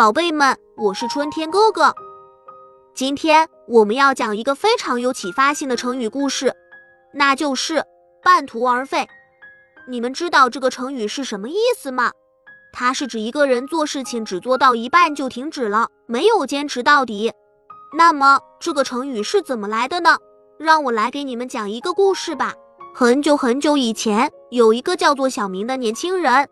宝贝们，我是春天哥哥。今天我们要讲一个非常有启发性的成语故事，那就是半途而废。你们知道这个成语是什么意思吗？它是指一个人做事情只做到一半就停止了，没有坚持到底。那么这个成语是怎么来的呢？让我来给你们讲一个故事吧。很久很久以前，有一个叫做小明的年轻人，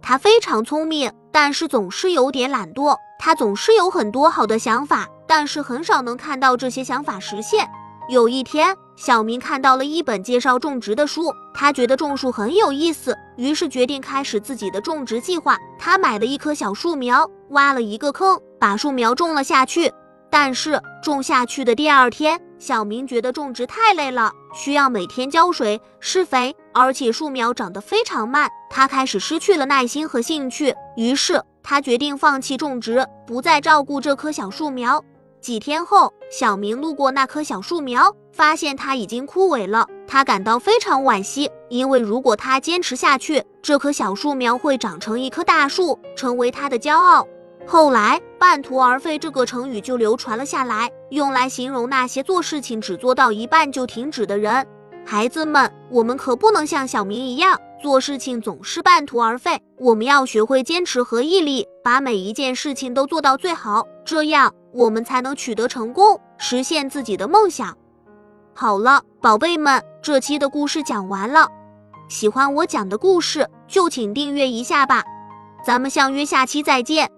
他非常聪明，但是总是有点懒惰。他总是有很多好的想法，但是很少能看到这些想法实现。有一天，小明看到了一本介绍种植的书，他觉得种树很有意思，于是决定开始自己的种植计划。他买了一棵小树苗，挖了一个坑，把树苗种了下去。但是种下去的第二天，小明觉得种植太累了，需要每天浇水、施肥，而且树苗长得非常慢，他开始失去了耐心和兴趣。于是他决定放弃种植，不再照顾这棵小树苗。几天后，小明路过那棵小树苗，发现它已经枯萎了，他感到非常惋惜，因为如果他坚持下去，这棵小树苗会长成一棵大树，成为他的骄傲。后来，“半途而废”这个成语就流传了下来，用来形容那些做事情只做到一半就停止的人。孩子们，我们可不能像小明一样，做事情总是半途而废。我们要学会坚持和毅力，把每一件事情都做到最好，这样我们才能取得成功，实现自己的梦想。好了，宝贝们，这期的故事讲完了。喜欢我讲的故事，就请订阅一下吧。咱们相约下期再见。